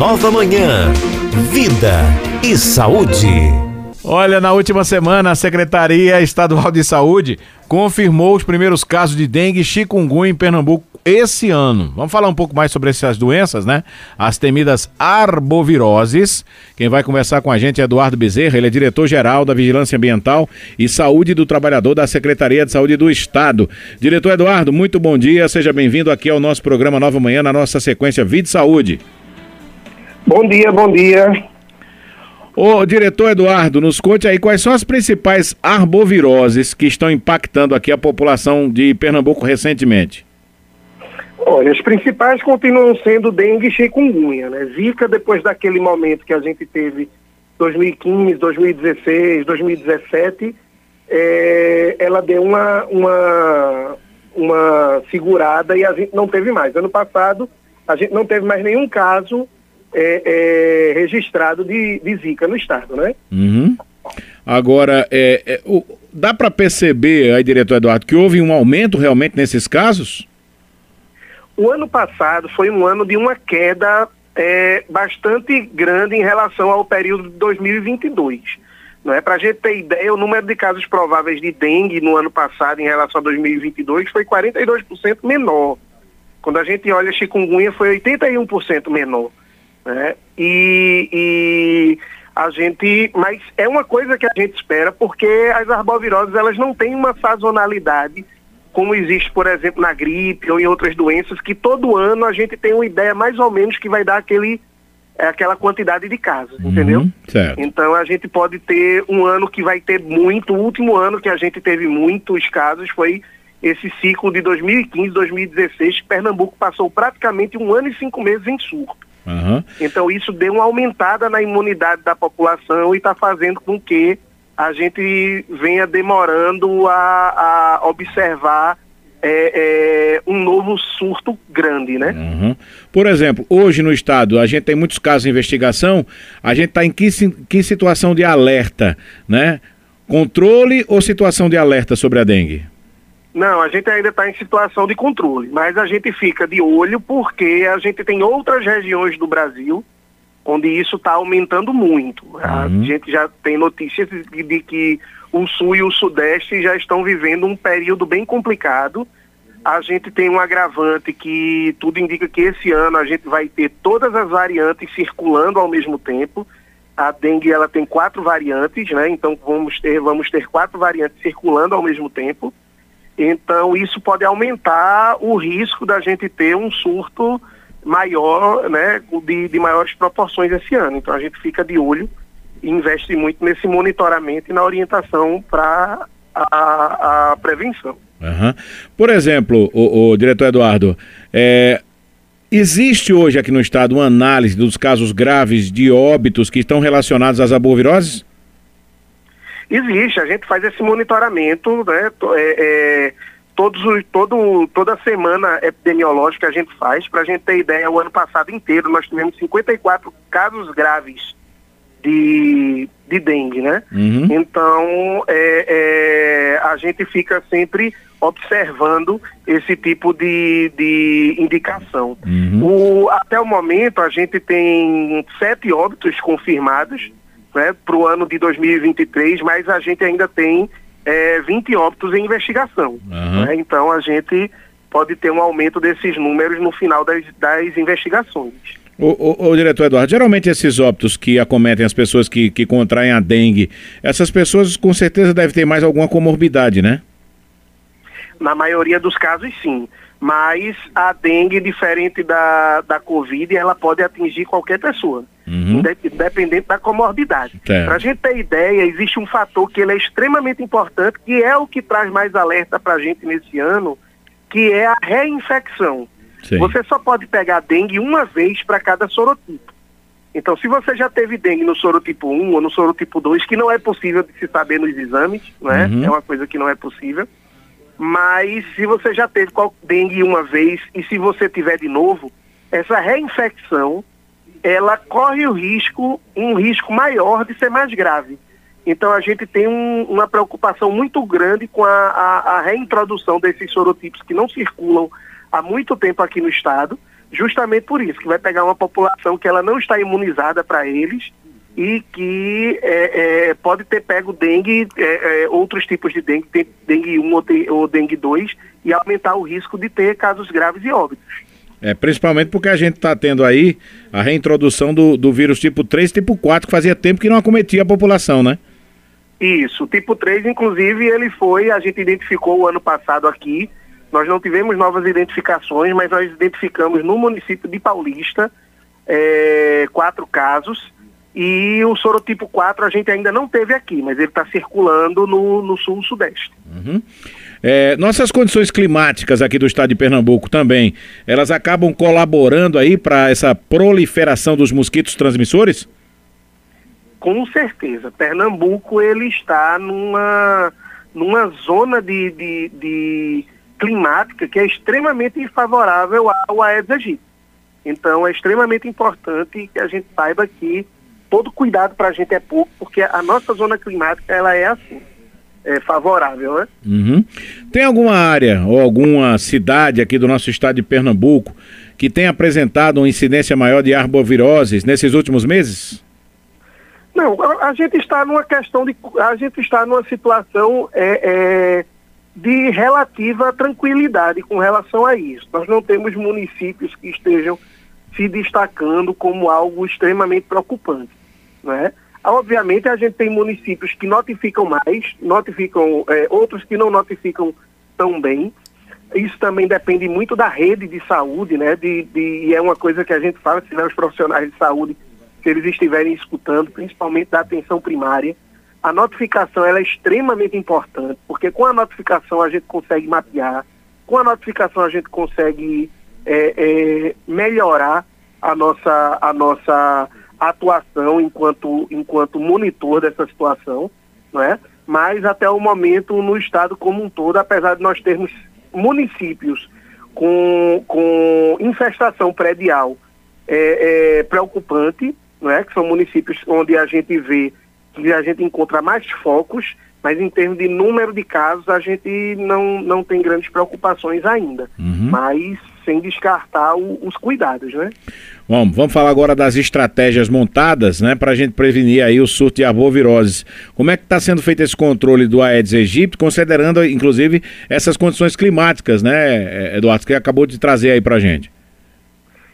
Nova Manhã, Vida e Saúde. Olha, na última semana, a Secretaria Estadual de Saúde confirmou os primeiros casos de dengue e chikungunya em Pernambuco esse ano. Vamos falar um pouco mais sobre essas doenças, né? As temidas arboviroses. Quem vai conversar com a gente é Eduardo Bezerra, ele é diretor-geral da Vigilância Ambiental e Saúde do Trabalhador da Secretaria de Saúde do Estado. Diretor Eduardo, muito bom dia, seja bem-vindo aqui ao nosso programa Nova Manhã, na nossa sequência Vida e Saúde. Bom dia, bom dia. Ô, diretor Eduardo, nos conte aí quais são as principais arboviroses que estão impactando aqui a população de Pernambuco recentemente. Olha, as principais continuam sendo dengue e chikungunya, né? Zika, depois daquele momento que a gente teve 2015, 2016, 2017, é, ela deu uma, uma, uma segurada e a gente não teve mais. Ano passado, a gente não teve mais nenhum caso é, é, registrado de, de Zika no estado, né? Uhum. Agora, é, é o, dá para perceber, aí, diretor Eduardo, que houve um aumento realmente nesses casos? O ano passado foi um ano de uma queda é, bastante grande em relação ao período de 2022. Não é? Para a gente ter ideia, o número de casos prováveis de dengue no ano passado em relação a 2022 foi 42% menor. Quando a gente olha chikungunya foi 81% menor. Né? E, e, a gente, mas é uma coisa que a gente espera porque as arboviroses elas não têm uma sazonalidade como existe, por exemplo, na gripe ou em outras doenças, que todo ano a gente tem uma ideia mais ou menos que vai dar aquele aquela quantidade de casos, uhum, entendeu? Certo. Então a gente pode ter um ano que vai ter muito, o último ano que a gente teve muitos casos foi esse ciclo de 2015, 2016, Pernambuco passou praticamente um ano e cinco meses em surto. Uhum. Então isso deu uma aumentada na imunidade da população e está fazendo com que a gente venha demorando a, a observar é, é, um novo surto grande, né? Uhum. Por exemplo, hoje no estado a gente tem muitos casos de investigação, a gente está em que, que situação de alerta, né? Controle ou situação de alerta sobre a dengue? Não, a gente ainda está em situação de controle, mas a gente fica de olho porque a gente tem outras regiões do Brasil onde isso está aumentando muito. Uhum. A gente já tem notícias de, de, que o Sul e o Sudeste já estão vivendo um período bem complicado. A gente tem um agravante que tudo indica que esse ano a gente vai ter todas as variantes circulando ao mesmo tempo. A dengue ela tem quatro variantes, né? Então vamos ter vamos ter quatro variantes circulando ao mesmo tempo. Então, isso pode aumentar o risco da gente ter um surto maior, né, de, de maiores proporções esse ano. Então, a gente fica de olho e investe muito nesse monitoramento e na orientação para a, a, prevenção. Uhum. Por exemplo, o, o diretor Eduardo, é, existe hoje aqui no estado uma análise dos casos graves de óbitos que estão relacionados às arboviroses? Existe, a gente faz esse monitoramento, né? É, é, todos, todo, toda semana epidemiológica a gente faz, para a gente ter ideia, o ano passado inteiro nós tivemos 54 casos graves de, de dengue, né? Uhum. Então, é, é, a gente fica sempre observando esse tipo de, de indicação. Uhum. O, até o momento, a gente tem sete óbitos confirmados, né, para o ano de 2023, mas a gente ainda tem é, 20 óbitos em investigação. Uhum. Né, então a gente pode ter um aumento desses números no final das, das investigações. O, o, o, diretor Eduardo, geralmente esses óbitos que acometem as pessoas que, que contraem a dengue, essas pessoas com certeza devem ter mais alguma comorbidade, né? Na maioria dos casos, sim mas a dengue, diferente da, da Covid, ela pode atingir qualquer pessoa, uhum. independente da comorbidade. Para a gente ter ideia, existe um fator que ele é extremamente importante, que é o que traz mais alerta para a gente nesse ano, que é a reinfecção. Sim. Você só pode pegar dengue uma vez para cada sorotipo. Então, se você já teve dengue no sorotipo 1 ou no sorotipo 2, que não é possível de se saber nos exames, né? Uhum. É uma coisa que não é possível mas se você já teve dengue uma vez e se você tiver de novo, essa reinfecção, ela corre o risco, um risco maior de ser mais grave. Então a gente tem um, uma preocupação muito grande com a, a, a, reintrodução desses sorotipos que não circulam há muito tempo aqui no estado, justamente por isso, que vai pegar uma população que ela não está imunizada para eles e que é, é, pode ter pego dengue, é, é outros tipos de dengue, dengue 1 ou, ou dengue 2, e aumentar o risco de ter casos graves e óbitos. É, principalmente porque a gente está tendo aí a reintrodução do, do vírus tipo 3 tipo 4, que fazia tempo que não acometia a população, né? Isso, tipo 3, inclusive, ele foi, a gente identificou o ano passado aqui, nós não tivemos novas identificações, mas nós identificamos no município de Paulista é, quatro casos, e o sorotipo 4 a gente ainda não teve aqui, mas ele está circulando no, no sul-sudeste. Uhum. É, nossas condições climáticas aqui do estado de Pernambuco também, elas acabam colaborando aí para essa proliferação dos mosquitos transmissores? Com certeza. Pernambuco ele está numa, numa zona de, de, de climática que é extremamente favorável ao Aedes aegypti. Então é extremamente importante que a gente saiba que todo cuidado para a gente é pouco, porque a nossa zona climática ela é assim, é favorável, né? Uhum. Tem alguma área ou alguma cidade aqui do nosso estado de Pernambuco que tem apresentado uma incidência maior de arboviroses nesses últimos meses? Não, a, a gente está numa questão de, a gente está numa situação é, é, de relativa tranquilidade com relação a isso. Nós não temos municípios que estejam se destacando como algo extremamente preocupante. Né? Obviamente, a gente tem municípios que notificam mais, notificam é, outros que não notificam tão bem. Isso também depende muito da rede de saúde, né? De, de, e é uma coisa que a gente fala, se os profissionais de saúde, se eles estiverem escutando, principalmente da atenção primária, a notificação ela é extremamente importante, porque com a notificação a gente consegue mapear, com a notificação a gente consegue é, é, melhorar a nossa, a nossa atuação enquanto, enquanto monitor dessa situação, não é? mas até o momento no estado como um todo, apesar de nós termos municípios com, com infestação predial é, é, preocupante, não é? que são municípios onde a gente vê que a gente encontra mais focos, mas em termos de número de casos a gente não, não tem grandes preocupações ainda. Uhum. Mas sem descartar o, os cuidados, né? Bom, vamos falar agora das estratégias montadas, né, para a gente prevenir aí o surto de arbovirose. Como é que está sendo feito esse controle do Aedes aegypti, considerando, inclusive, essas condições climáticas, né, Eduardo, que acabou de trazer aí para a gente?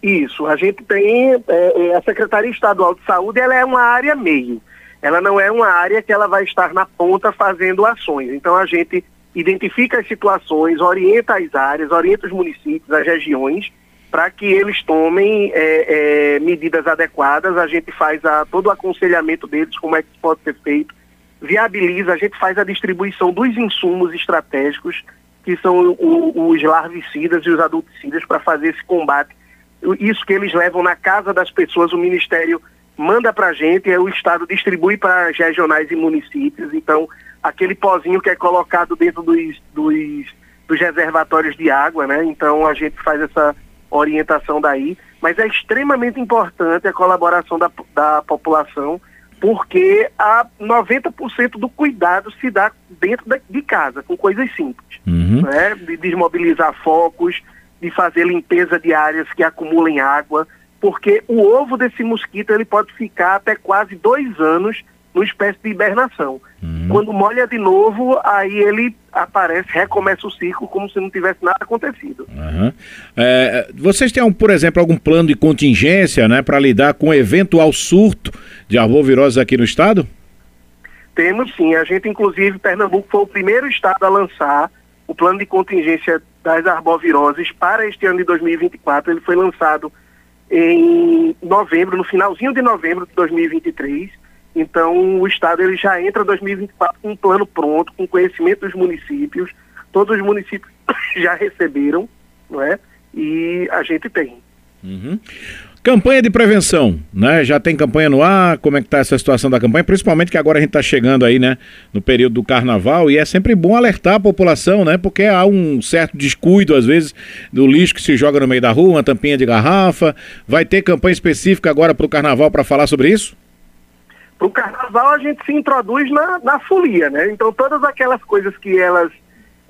Isso, a gente tem, é, é, a Secretaria Estadual de Saúde, ela é uma área meio. Ela não é uma área que ela vai estar na ponta fazendo ações. Então a gente identifica as situações, orienta as áreas, orienta os municípios, as regiões, para que eles tomem é, é, medidas adequadas. A gente faz a, todo o aconselhamento deles, como é que pode ser feito, viabiliza, a gente faz a distribuição dos insumos estratégicos, que são o, os larvicidas e os adulticidas, para fazer esse combate. Isso que eles levam na casa das pessoas, o Ministério manda para a gente, o Estado distribui para as regionais e municípios. Então, aquele pozinho que é colocado dentro dos, dos, dos reservatórios de água, né? Então a gente faz essa orientação daí, mas é extremamente importante a colaboração da, da população, porque a 90% do cuidado se dá dentro de casa, com coisas simples, uhum. né? De desmobilizar focos, de fazer limpeza de áreas que acumulem água, porque o ovo desse mosquito ele pode ficar até quase dois anos numa espécie de hibernação. Uhum. Quando molha de novo, aí ele aparece, recomeça o ciclo como se não tivesse nada acontecido. Uhum. É, vocês têm, por exemplo, algum plano de contingência né, para lidar com eventual surto de arbovirose aqui no estado? Temos sim. A gente, inclusive, Pernambuco foi o primeiro estado a lançar o plano de contingência das arboviroses para este ano de 2024. Ele foi lançado em novembro, no finalzinho de novembro de 2023 então, o Estado ele já entra 2024 com um plano pronto, com conhecimento dos municípios. Todos os municípios já receberam, não é? E a gente tem. Uhum. Campanha de prevenção, né? Já tem campanha no ar? Como é que está essa situação da campanha? Principalmente que agora a gente está chegando aí, né? No período do carnaval e é sempre bom alertar a população, né? Porque há um certo descuido, às vezes, do lixo que se joga no meio da rua, uma tampinha de garrafa. Vai ter campanha específica agora para o carnaval para falar sobre isso? Para o carnaval a gente se introduz na, na folia, né? Então todas aquelas coisas que elas,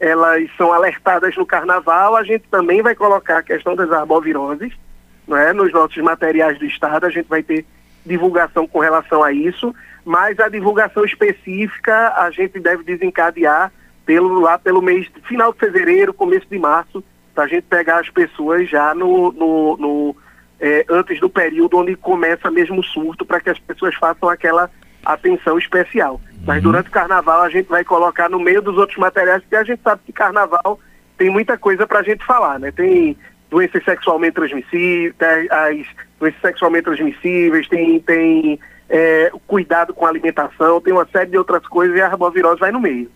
elas são alertadas no carnaval, a gente também vai colocar a questão das arboviroses não é? Nos nossos materiais do Estado, a gente vai ter divulgação com relação a isso, mas a divulgação específica a gente deve desencadear pelo, lá pelo mês final de fevereiro, começo de março, para a gente pegar as pessoas já no, no, no é, antes do período onde começa mesmo o surto, para que as pessoas façam aquela atenção especial. Uhum. Mas durante o carnaval a gente vai colocar no meio dos outros materiais, porque a gente sabe que carnaval tem muita coisa para a gente falar, né? Tem doenças sexualmente transmissíveis, as doenças sexualmente transmissíveis, tem, tem é, cuidado com a alimentação, tem uma série de outras coisas e a arbovirose vai no meio.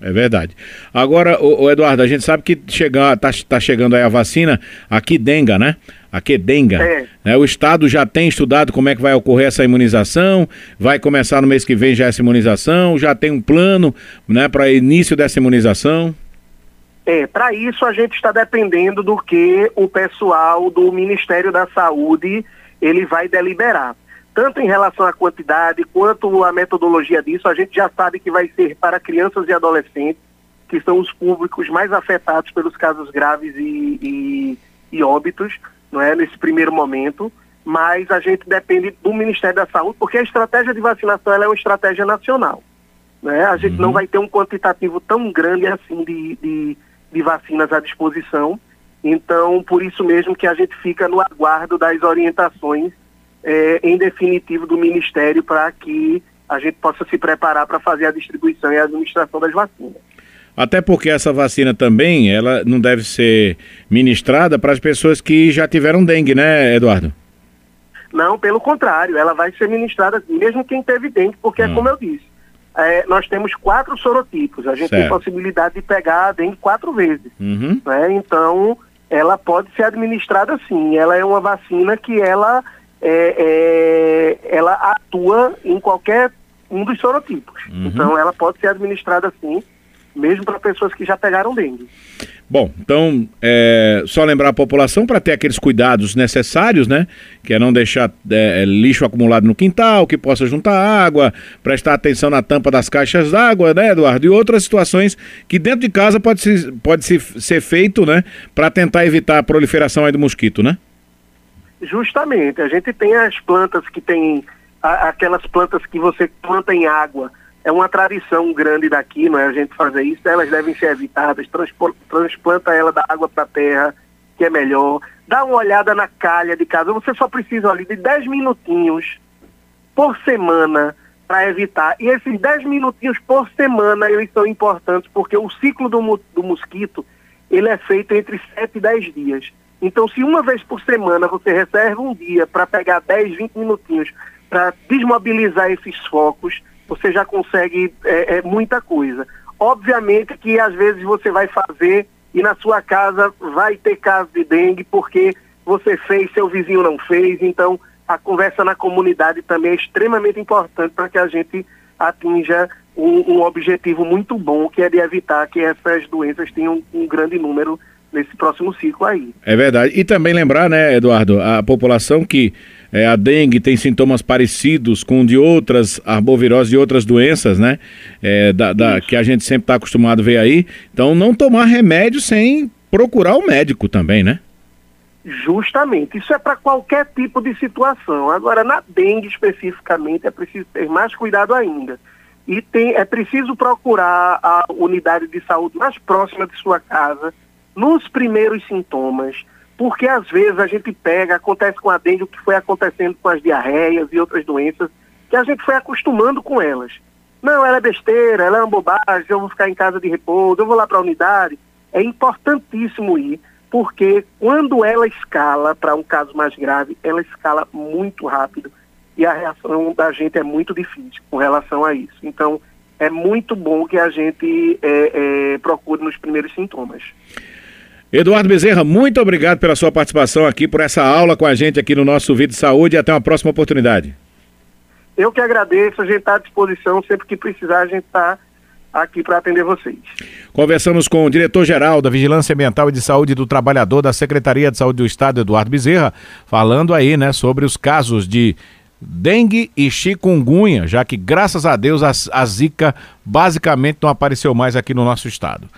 É verdade. Agora, o, Eduardo, a gente sabe que chegar, tá, tá chegando aí a vacina, aqui denga, né? A Quedenga. É. Né? O Estado já tem estudado como é que vai ocorrer essa imunização, vai começar no mês que vem já essa imunização, já tem um plano né, para início dessa imunização? É, para isso a gente está dependendo do que o pessoal do Ministério da Saúde ele vai deliberar. Tanto em relação à quantidade quanto à metodologia disso, a gente já sabe que vai ser para crianças e adolescentes, que são os públicos mais afetados pelos casos graves e, e, e óbitos, não é, nesse primeiro momento. Mas a gente depende do Ministério da Saúde, porque a estratégia de vacinação é uma estratégia nacional. Né? A gente uhum. não vai ter um quantitativo tão grande assim de, de de vacinas à disposição. Então, por isso mesmo que a gente fica no aguardo das orientações, é, em definitivo, do Ministério para que a gente possa se preparar para fazer a distribuição e a administração das vacinas. Até porque essa vacina também, ela não deve ser ministrada para as pessoas que já tiveram dengue, né, Eduardo? Não, pelo contrário, ela vai ser ministrada mesmo quem teve dengue, porque hum. é como eu disse, é, nós temos quatro sorotipos. A gente certo. tem possibilidade de pegar a dengue quatro vezes. Uhum. Né? Então, ela pode ser administrada sim. Ela é uma vacina que ela, é, é, ela atua em qualquer um dos sorotipos. Uhum. Então, ela pode ser administrada sim, mesmo para pessoas que já pegaram dengue. Bom, então, é, só lembrar a população para ter aqueles cuidados necessários, né? Que é não deixar é, é, lixo acumulado no quintal, que possa juntar água, prestar atenção na tampa das caixas d'água, né, Eduardo? E outras situações que dentro de casa pode, se, pode se, ser feito, né? Para tentar evitar a proliferação aí do mosquito, né? Justamente. A gente tem as plantas que tem, a, aquelas plantas que você planta em água é uma tradição grande daqui, não é a gente fazer isso, elas devem ser evitadas, transplanta ela da água para a terra, que é melhor. Dá uma olhada na calha de casa, você só precisa ali de 10 minutinhos por semana para evitar. E esses 10 minutinhos por semana, eles são importantes, porque o ciclo do, do mosquito, ele é feito entre 7 e 10 dias. Então, se uma vez por semana você reserva um dia para pegar 10, 20 minutinhos para desmobilizar esses focos, você já consegue é, é, muita coisa. Obviamente que às vezes você vai fazer e na sua casa vai ter caso de dengue porque você fez, seu vizinho não fez, então a conversa na comunidade também é extremamente importante para que a gente atinja um, um, objetivo muito bom, que é de evitar que essas doenças tenham um grande número nesse próximo ciclo aí. É verdade. E também lembrar, né, Eduardo, a população que é, a dengue tem sintomas parecidos com de outras arboviroses e outras doenças, né? É, da, da que a gente sempre está acostumado a ver aí. Então, não tomar remédio sem procurar o médico também, né? Justamente. Isso é para qualquer tipo de situação. Agora, na dengue especificamente, é preciso ter mais cuidado ainda. E tem, é preciso procurar a unidade de saúde mais próxima de sua casa nos primeiros sintomas porque às vezes a gente pega, acontece com a dengue o que foi acontecendo com as diarreias e outras doenças, que a gente foi acostumando com elas. Não, ela é besteira, ela é uma bobagem, eu vou ficar em casa de repouso, eu vou lá para a unidade. É importantíssimo ir, porque quando ela escala para um caso mais grave, ela escala muito rápido e a reação da gente é muito difícil com relação a isso. Então, é muito bom que a gente é, é, procure nos primeiros sintomas. Eduardo Bezerra, muito obrigado pela sua participação aqui, por essa aula com a gente aqui no nosso Vídeo Saúde e até uma próxima oportunidade. Eu que agradeço, a gente está à disposição, sempre que precisar a gente está aqui para atender vocês. Conversamos com o diretor-geral da Vigilância Ambiental e de Saúde do Trabalhador da Secretaria de Saúde do Estado, Eduardo Bezerra, falando aí, né, sobre os casos de dengue e chikungunya, já que graças a Deus a, a zika basicamente não apareceu mais aqui no nosso estado.